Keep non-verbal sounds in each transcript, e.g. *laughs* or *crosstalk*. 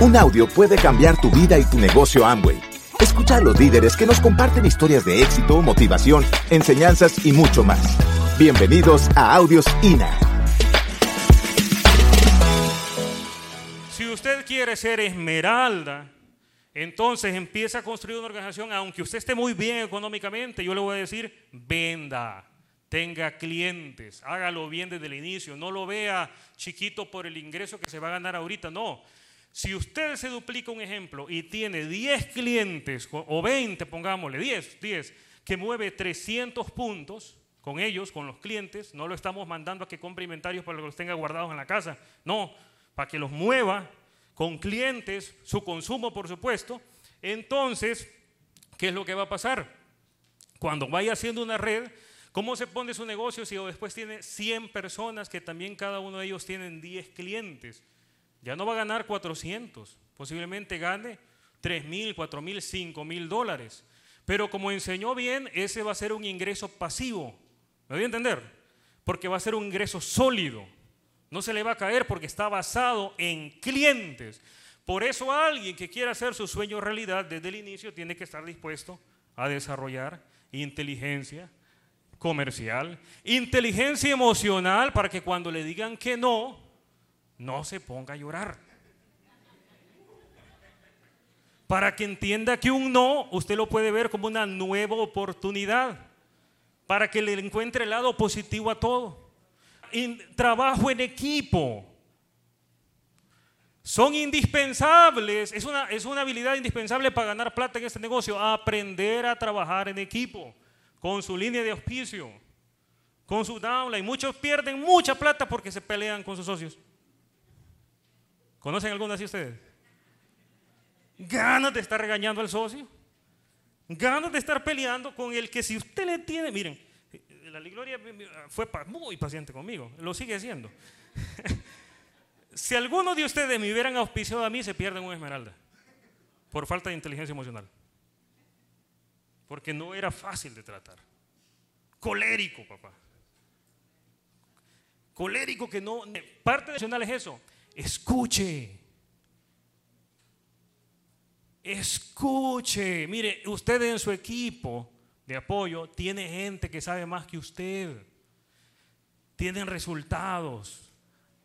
Un audio puede cambiar tu vida y tu negocio Amway. Escucha a los líderes que nos comparten historias de éxito, motivación, enseñanzas y mucho más. Bienvenidos a Audios INA. Si usted quiere ser esmeralda, entonces empieza a construir una organización, aunque usted esté muy bien económicamente, yo le voy a decir, venda, tenga clientes, hágalo bien desde el inicio, no lo vea chiquito por el ingreso que se va a ganar ahorita, no. Si usted se duplica un ejemplo y tiene 10 clientes o 20, pongámosle 10, 10, que mueve 300 puntos con ellos, con los clientes, no lo estamos mandando a que compre inventarios para que los tenga guardados en la casa, no, para que los mueva con clientes, su consumo por supuesto, entonces, ¿qué es lo que va a pasar? Cuando vaya haciendo una red, ¿cómo se pone su negocio si después tiene 100 personas que también cada uno de ellos tienen 10 clientes? Ya no va a ganar 400, posiblemente gane 3 mil, 4 mil, 5 mil dólares. Pero como enseñó bien, ese va a ser un ingreso pasivo. ¿Me voy a entender? Porque va a ser un ingreso sólido. No se le va a caer porque está basado en clientes. Por eso alguien que quiera hacer su sueño realidad desde el inicio tiene que estar dispuesto a desarrollar inteligencia comercial, inteligencia emocional para que cuando le digan que no, no se ponga a llorar. Para que entienda que un no, usted lo puede ver como una nueva oportunidad. Para que le encuentre el lado positivo a todo. trabajo en equipo. Son indispensables. Es una, es una habilidad indispensable para ganar plata en este negocio. Aprender a trabajar en equipo. Con su línea de auspicio. Con su downline. Muchos pierden mucha plata porque se pelean con sus socios. ¿Conocen alguna de ustedes? Ganas de estar regañando al socio. Ganas de estar peleando con el que si usted le tiene, miren, la Gloria fue muy paciente conmigo, lo sigue siendo. *laughs* si alguno de ustedes me hubieran auspiciado a mí, se pierden un esmeralda por falta de inteligencia emocional. Porque no era fácil de tratar. Colérico, papá. Colérico que no... Parte nacional es eso. Escuche. Escuche. Mire, usted en su equipo de apoyo tiene gente que sabe más que usted. Tienen resultados.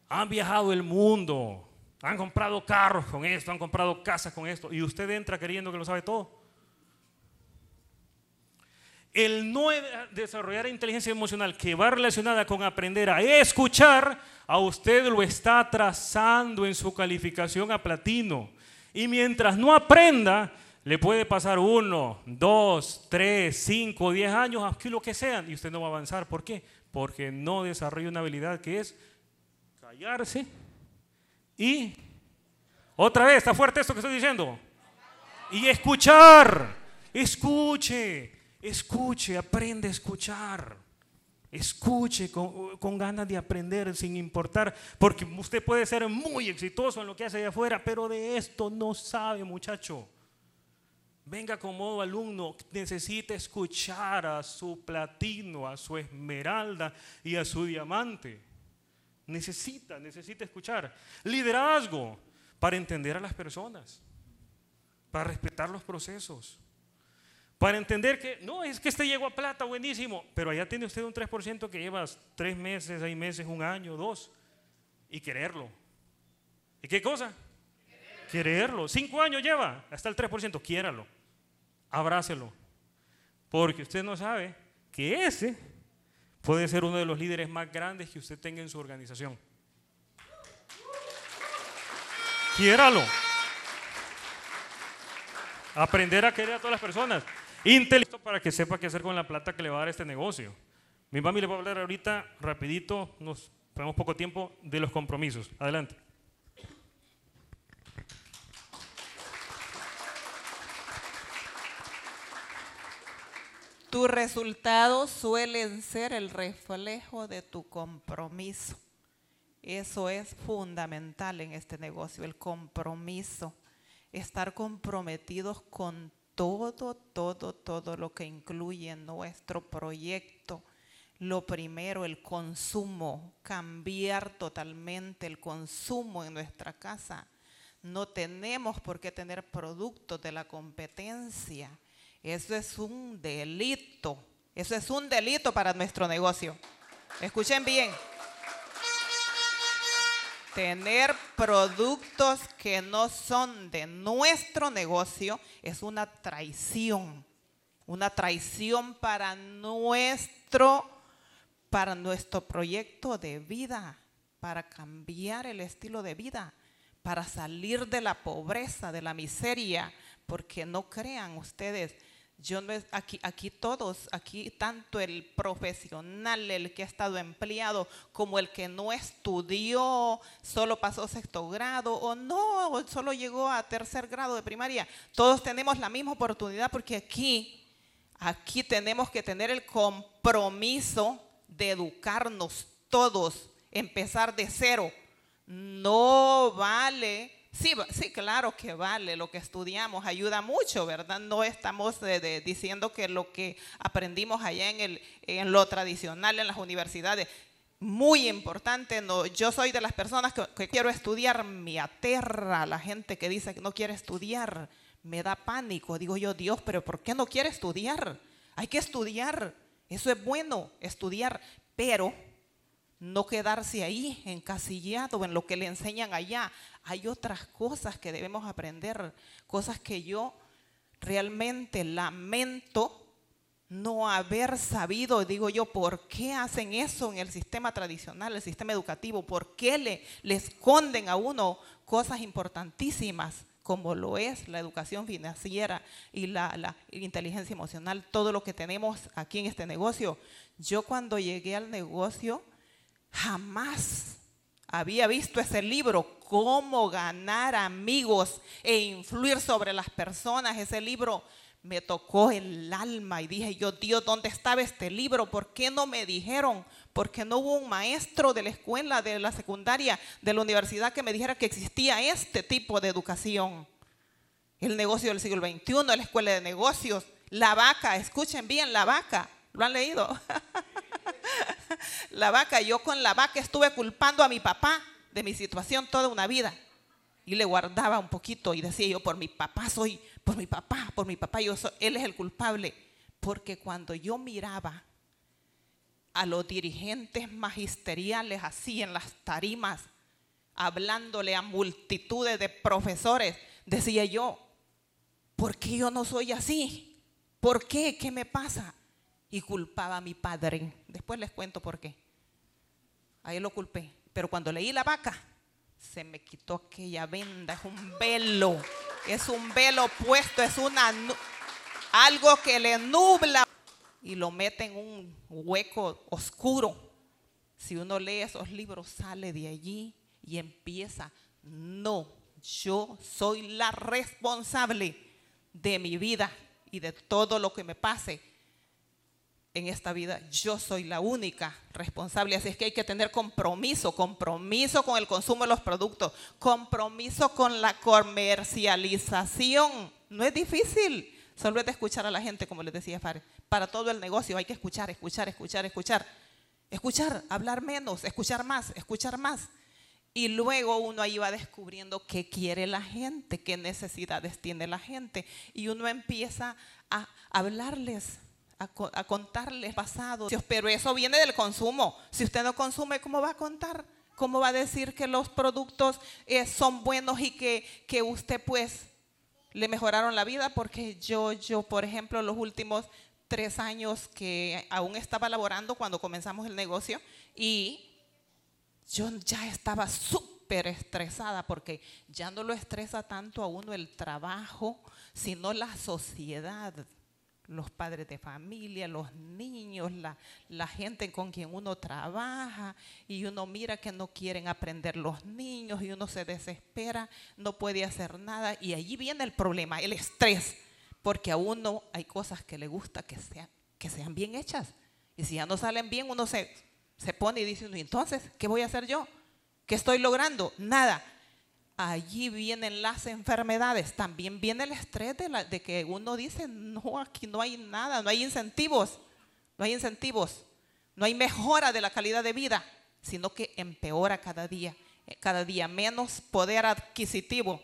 Han viajado el mundo. Han comprado carros con esto, han comprado casas con esto. Y usted entra queriendo que lo sabe todo. El no desarrollar inteligencia emocional que va relacionada con aprender a escuchar a usted lo está atrasando en su calificación a platino. Y mientras no aprenda, le puede pasar uno, dos, tres, cinco, diez años, aquí lo que sean, y usted no va a avanzar. ¿Por qué? Porque no desarrolla una habilidad que es callarse y, otra vez, está fuerte esto que estoy diciendo, y escuchar, escuche, escuche, aprende a escuchar. Escuche con, ganas de aprender sin importar, porque usted puede ser muy exitoso en lo que hace allá afuera, pero de esto no sabe, muchacho. Venga con modo alumno, necesita escuchar a su platino, a su esmeralda y a su diamante. Necesita, necesita escuchar. Liderazgo para entender a las personas, para respetar los procesos para entender que, no, es que este llegó a plata, buenísimo, pero allá tiene usted un 3% que llevas tres meses, seis meses, un año, dos, y quererlo. ¿Y qué cosa? Quererlo. Cinco años lleva, hasta el 3%, quiéralo, abrácelo, porque usted no sabe que ese puede ser uno de los líderes más grandes que usted tenga en su organización. Quiéralo. Aprender a querer a todas las personas. Inteligente para que sepa qué hacer con la plata que le va a dar este negocio. Mi mami le va a hablar ahorita rapidito, nos tenemos poco tiempo, de los compromisos. Adelante. Tus resultados suelen ser el reflejo de tu compromiso. Eso es fundamental en este negocio, el compromiso. Estar comprometidos con todo, todo, todo lo que incluye nuestro proyecto. Lo primero, el consumo, cambiar totalmente el consumo en nuestra casa. no tenemos por qué tener productos de la competencia. Eso es un delito. Eso es un delito para nuestro negocio. Escuchen bien. Tener productos que no son de nuestro negocio es una traición. Una traición para nuestro para nuestro proyecto de vida, para cambiar el estilo de vida, para salir de la pobreza, de la miseria, porque no crean ustedes, yo no aquí, aquí todos, aquí tanto el profesional, el que ha estado empleado, como el que no estudió, solo pasó sexto grado o no, solo llegó a tercer grado de primaria, todos tenemos la misma oportunidad porque aquí, aquí tenemos que tener el compromiso de educarnos todos, empezar de cero. No vale, sí, sí, claro que vale, lo que estudiamos ayuda mucho, ¿verdad? No estamos diciendo que lo que aprendimos allá en, el, en lo tradicional en las universidades, muy importante, no, yo soy de las personas que, que quiero estudiar, me aterra la gente que dice que no quiere estudiar, me da pánico, digo yo, Dios, pero ¿por qué no quiere estudiar? Hay que estudiar. Eso es bueno, estudiar, pero no quedarse ahí encasillado en lo que le enseñan allá. Hay otras cosas que debemos aprender, cosas que yo realmente lamento no haber sabido, digo yo, por qué hacen eso en el sistema tradicional, el sistema educativo, por qué le, le esconden a uno cosas importantísimas como lo es la educación financiera y la, inteligencia emocional, todo lo que tenemos aquí en este negocio. Yo cuando llegué al negocio jamás había visto ese libro, Cómo ganar amigos e influir sobre las personas. Ese libro me tocó el alma y dije yo, Dios, ¿dónde estaba este libro? ¿Por qué no me dijeron? ¿Por qué no hubo un maestro de la escuela, de la secundaria, de la universidad que me dijera que existía este tipo de educación? El negocio del siglo XXI, la escuela de negocios, la vaca, escuchen bien, la vaca, ¿lo han leído? *laughs* la vaca, yo con la vaca estuve culpando a mi papá de mi situación toda una vida. Y le guardaba un poquito y decía yo, por mi papá soy, por mi papá, por mi papá, yo él es el culpable. Porque cuando yo miraba a los dirigentes magisteriales así en las tarimas, hablándole a multitudes de profesores, decía yo, ¿por qué yo no soy así? ¿Por qué? ¿Qué me pasa? Y culpaba a mi padre. Después les cuento por qué. Ahí lo culpé. Pero cuando leí la vaca, se me quitó aquella venda. Es un velo. Es un velo puesto. Es una algo que le nubla y lo mete en un hueco oscuro. Si uno lee esos libros, sale de allí y empieza. No, yo soy la responsable de mi vida y de todo lo que me pase en esta vida, yo soy la única responsable. Así es que hay que tener compromiso, compromiso con el consumo de los productos, compromiso con la comercialización. No es difícil, solo es de escuchar a la gente, como les decía Fare. Para todo el negocio hay que escuchar, escuchar, escuchar, escuchar. Escuchar, hablar menos, escuchar más, escuchar más. Y luego uno ahí va descubriendo qué quiere la gente, qué necesidades tiene la gente. Y uno empieza a hablarles a, contarles pasado. Pero eso viene del consumo. Si usted no consume, ¿cómo va a contar? ¿Cómo va a decir que los productos eh, son buenos y que, que usted pues le mejoraron la vida? Porque yo, yo, por ejemplo, los últimos tres años que aún estaba laborando cuando comenzamos el negocio y yo ya estaba súper estresada porque ya no lo estresa tanto a uno el trabajo, sino la sociedad los padres de familia, los niños, la, gente con quien uno trabaja y uno mira que no quieren aprender los niños y uno se desespera, no puede hacer nada y allí viene el problema, el estrés, porque a uno hay cosas que le gusta que sean, que sean bien hechas y si ya no salen bien uno se, se pone y dice, entonces, ¿qué voy a hacer yo? ¿Qué estoy logrando? Nada allí vienen las enfermedades, también viene el estrés de, que uno dice, no, aquí no hay nada, no hay incentivos, no hay incentivos, no hay mejora de la calidad de vida, sino que empeora cada día, eh, cada día menos poder adquisitivo,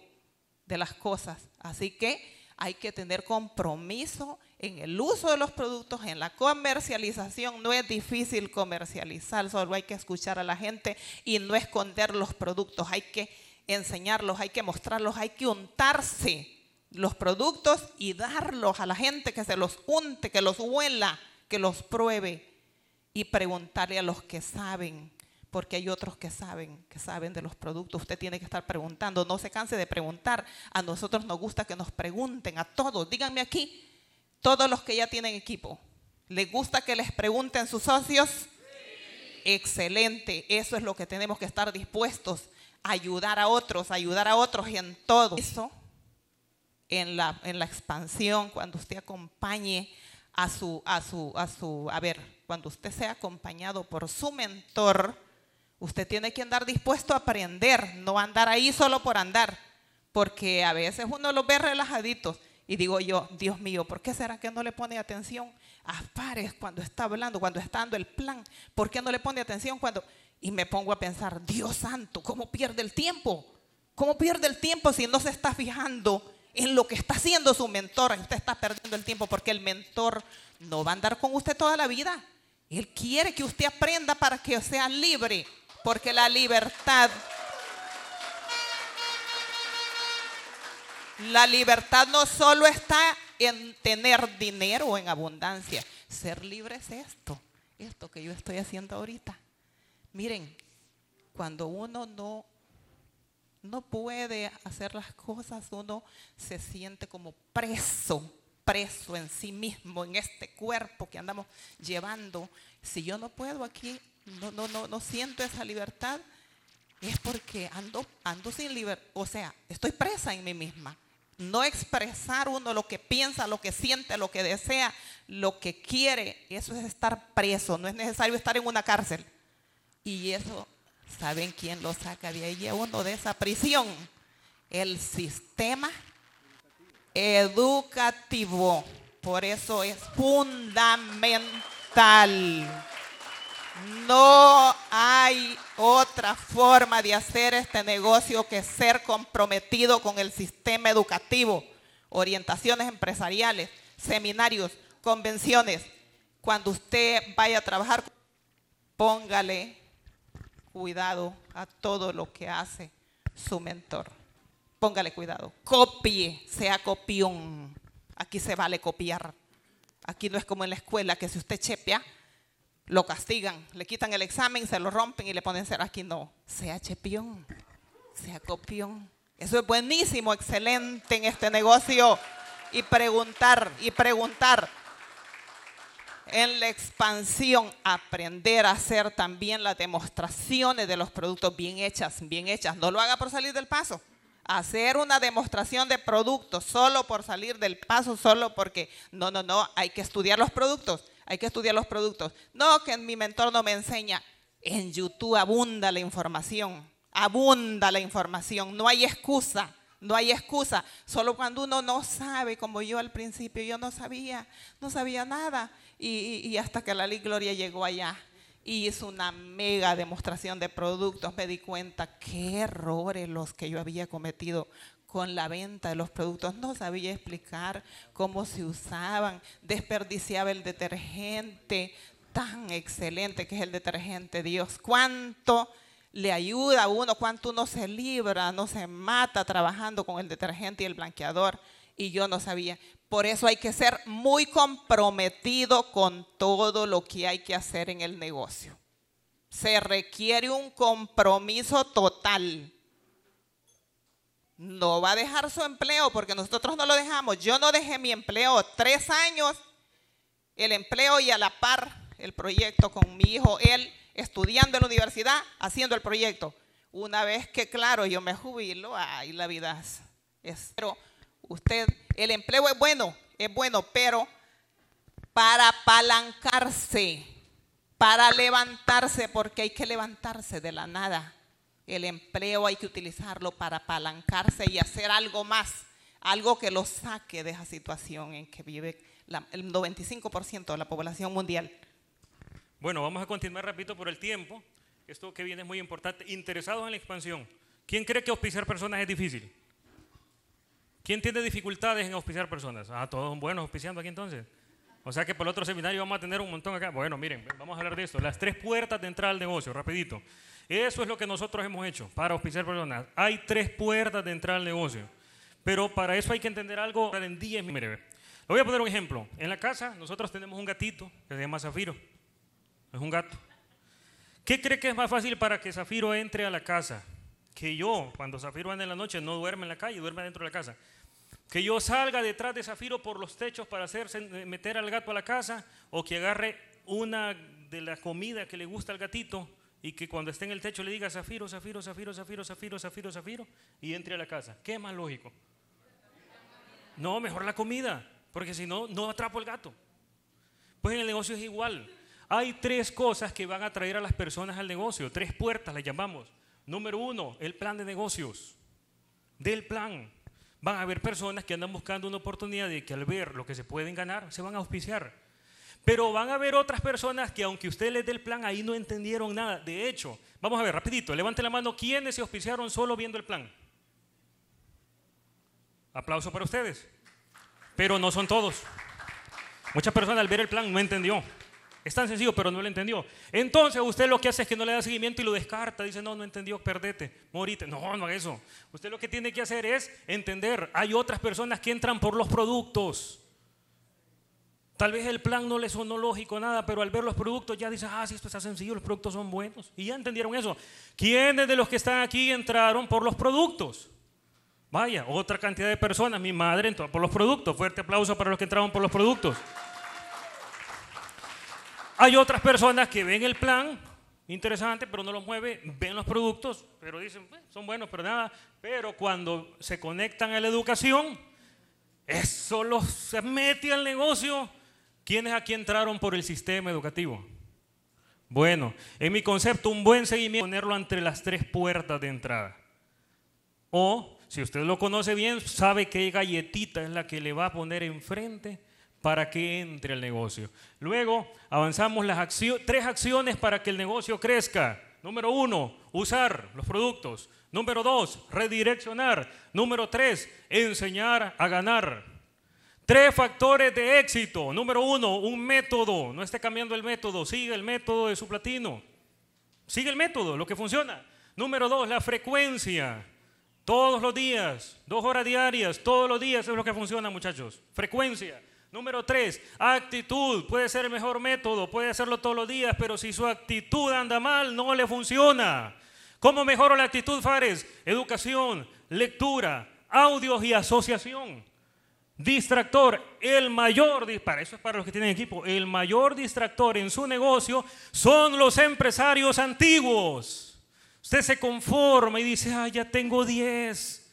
de las cosas. Así que hay que tener compromiso en el uso de los productos, en la comercialización. No es difícil comercializar, solo hay que escuchar a la gente y no esconder los productos. Hay que enseñarlos, hay que mostrarlos, hay que untarse los productos y darlos a la gente que se los unte, que los huela, que los pruebe y preguntarle a los que saben porque hay otros que saben, que saben de los productos. Usted tiene que estar preguntando, no se canse de preguntar. A nosotros nos gusta que nos pregunten, a todos. Díganme aquí, todos los que ya tienen equipo, ¿les gusta que les pregunten sus socios? Excelente, eso es lo que tenemos que estar dispuestos a ayudar a otros, ayudar a otros en todo. Eso, en la, en la expansión, cuando usted acompañe a su, a su, a su, a ver, cuando usted sea acompañado por su mentor, Usted tiene que andar dispuesto a aprender, no andar ahí solo por andar, porque a veces uno los ve relajaditos y digo yo, Dios mío, ¿por qué será que no le pone atención a cuando está hablando, cuando está dando el plan? ¿Por qué no le pone atención cuando... Y me pongo a pensar, Dios santo, ¿cómo pierde el tiempo? ¿Cómo pierde el tiempo si no se está fijando en lo que está haciendo su mentor? Usted está perdiendo el tiempo porque el mentor no va a andar con usted toda la vida. Él quiere que usted aprenda para que sea libre porque la libertad, la libertad no solo está en tener dinero en abundancia. Ser libre es esto, esto que yo estoy haciendo ahorita. Miren, cuando uno no no puede hacer las cosas, uno se siente como preso, preso en sí mismo, en este cuerpo que andamos llevando. Si yo no puedo aquí no, no, no, no siento esa libertad, es porque ando, ando sin libertad, o sea, estoy presa en mí misma. No expresar uno lo que piensa, lo que siente, lo que desea, lo que quiere, eso es estar preso, no es necesario estar en una cárcel. Y eso, ¿saben quién lo saca de ahí uno de esa prisión? El sistema educativo. Por eso es fundamental. No hay otra forma de hacer este negocio que ser comprometido con el sistema educativo, orientaciones empresariales, seminarios, convenciones. Cuando usted vaya a trabajar, póngale cuidado a todo lo que hace su mentor. Póngale cuidado. Copie, sea copión. Aquí se vale copiar. Aquí no es como en la escuela que si usted chepea, lo castigan, le quitan el examen, se lo rompen y le ponen cero. Aquí no, sea chepión, sea copión. Eso es buenísimo, excelente en este negocio. Y preguntar, y preguntar. En la expansión, aprender a hacer también las demostraciones de los productos bien hechas, bien hechas. No lo haga por salir del paso. Hacer una demostración de productos solo por salir del paso, solo porque, no, no, no, hay que estudiar los productos hay que estudiar los productos. No, que mi mentor no me enseña. En YouTube abunda la información, abunda la información, no hay excusa. No hay excusa, solo cuando uno no sabe, como yo al principio, yo no sabía, no sabía nada. Y, hasta que la ley Gloria llegó allá y hizo una mega demostración de productos, me di cuenta qué errores los que yo había cometido con la venta de los productos, no sabía explicar cómo se usaban, desperdiciaba el detergente tan excelente que es el detergente Dios. Cuánto le ayuda a uno, cuánto uno se libra, no se mata trabajando con el detergente y el blanqueador. Y yo no sabía. Por eso hay que ser muy comprometido con todo lo que hay que hacer en el negocio. Se requiere un compromiso total no va a dejar su empleo porque nosotros no lo dejamos. Yo no dejé mi empleo tres años, el empleo y a la par el proyecto con mi hijo, él estudiando en la universidad, haciendo el proyecto. Una vez que, claro, yo me jubilo, ay, la vida es... Pero usted, el empleo es bueno, es bueno, pero para apalancarse, para levantarse, porque hay que levantarse de la nada el empleo hay que utilizarlo para apalancarse y hacer algo más, algo que lo saque de esa situación en que vive el 95% de la población mundial. Bueno, vamos a continuar, repito, por el tiempo. Esto que viene es muy importante. Interesados en la expansión. ¿Quién cree que auspiciar personas es difícil? ¿Quién tiene dificultades en auspiciar personas? Ah, todos son buenos auspiciando aquí entonces. O sea que por el otro seminario vamos a tener un montón acá. Bueno, miren, vamos a hablar de esto. Las tres puertas de entrada al negocio, rapidito. Eso es lo que nosotros hemos hecho para auspiciar personas. Hay tres puertas de entrada al negocio. Pero para eso hay que entender algo en 10 Mire, le voy a poner un ejemplo. En la casa nosotros tenemos un gatito que se llama Zafiro. Es un gato. ¿Qué cree que es más fácil para que Zafiro entre a la casa? Que yo, cuando Zafiro anda en la noche, no duerme en la calle, duerme dentro de la casa. Que yo salga detrás de Zafiro por los techos para hacerse, meter al gato a la casa o que agarre una de la comida que le gusta al gatito y que cuando esté en el techo le diga Zafiro, Zafiro, Zafiro, Zafiro, Zafiro, Zafiro, Zafiro y entre a la casa. ¿Qué es más lógico? No, mejor la comida, porque si no, no atrapo el gato. Pues en el negocio es igual. Hay tres cosas que van a traer a las personas al negocio, tres puertas le llamamos. Número uno, el plan de negocios. Del plan. Van a haber personas que andan buscando una oportunidad de que al ver lo que se pueden ganar, se van a auspiciar. Pero van a haber otras personas que aunque usted les dé el plan, ahí no entendieron nada. De hecho, vamos a ver, rapidito, levante la mano, ¿quiénes se auspiciaron solo viendo el plan? Aplauso para ustedes. Pero no son todos. Muchas personas al ver el plan no entendió. Es tan sencillo, pero no lo entendió. Entonces usted lo que hace es que no le da seguimiento y lo descarta. Dice, no, no entendió, perdete, morite. No, no es eso. Usted lo que tiene que hacer es entender. Hay otras personas que entran por los productos. Tal vez el plan no le sonó lógico nada, pero al ver los productos ya dice, ah, sí, esto está sencillo, los productos son buenos. Y ya entendieron eso. ¿Quiénes de los que están aquí entraron por los productos? Vaya, otra cantidad de personas. Mi madre entró por los productos. Fuerte aplauso para los que entraron por los productos. Hay otras personas que ven el plan, interesante, pero no lo mueve, ven los productos, pero dicen, son buenos, pero nada. Pero cuando se conectan a la educación, eso los se mete al negocio ¿Quiénes aquí entraron por el sistema educativo? Bueno, en mi concepto, un buen seguimiento es ponerlo entre las tres puertas de entrada. O, si usted lo conoce bien, sabe qué galletita es la que le va a poner enfrente para que entre al negocio. Luego, avanzamos las tres acciones para que el negocio crezca. Número uno, usar los productos. Número dos, redireccionar. Número tres, enseñar a ganar. Tres factores de éxito. Número uno, un método. No esté cambiando el método, sigue el método de su platino. Sigue el método, lo que funciona. Número dos, la frecuencia. Todos los días, dos horas diarias, todos los días es lo que funciona, muchachos. Frecuencia. Número tres, actitud. Puede ser el mejor método, puede hacerlo todos los días, pero si su actitud anda mal, no le funciona. ¿Cómo mejoro la actitud, Fares? Educación, lectura, audios y asociación. Distractor, el mayor, para eso es para los que tienen equipo, el mayor distractor en su negocio son los empresarios antiguos. Usted se conforma y dice, ah, ya tengo 10,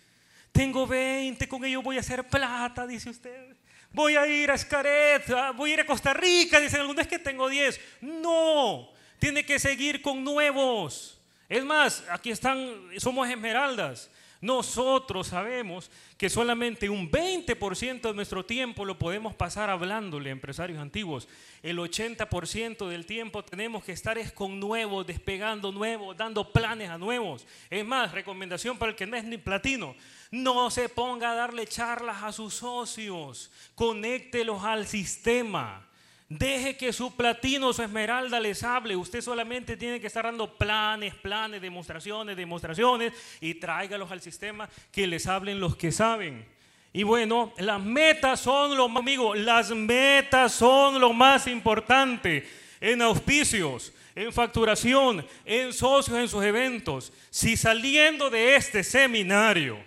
tengo 20, con ellos voy a hacer plata, dice usted. Voy a ir a Escaret, ah, voy a ir a Costa Rica, dicen algunos, es que tengo 10. No, tiene que seguir con nuevos. Es más, aquí están, somos esmeraldas. Nosotros sabemos que solamente un 20% de nuestro tiempo lo podemos pasar hablándole a empresarios antiguos. El 80% del tiempo tenemos que estar es con nuevos, despegando nuevos, dando planes a nuevos. Es más, recomendación para el que no es ni platino, no se ponga a darle charlas a sus socios, conéctelos al sistema. Deje que su platino, su esmeralda les hable. Usted solamente tiene que estar dando planes, planes, demostraciones, demostraciones y tráigalos al sistema que les hablen los que saben. Y bueno, las metas son lo, amigo, las metas son lo más importante en auspicios, en facturación, en socios, en sus eventos. Si saliendo de este seminario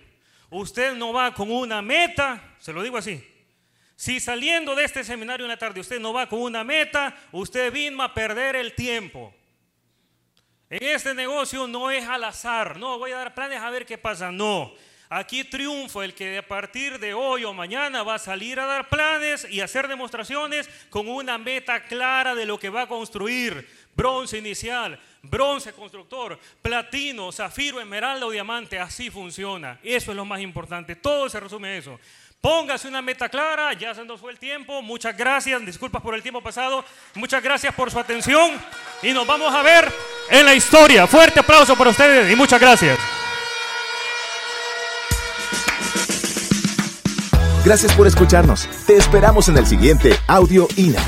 usted no va con una meta, se lo digo así, si saliendo de este seminario en la tarde usted no va con una meta, usted vino a perder el tiempo. En este negocio no es al azar, no voy a dar planes a ver qué pasa, no. Aquí triunfa el que a partir de hoy o mañana va a salir a dar planes y hacer demostraciones con una meta clara de lo que va a construir. Bronce inicial, bronce constructor, platino, zafiro, esmeralda o diamante. Así funciona. Eso es lo más importante. Todo se resume a eso. Póngase una meta clara, ya se nos fue el tiempo. Muchas gracias, disculpas por el tiempo pasado. Muchas gracias por su atención y nos vamos a ver en la historia. Fuerte aplauso para ustedes y muchas gracias. Gracias por escucharnos. Te esperamos en el siguiente Audio INA.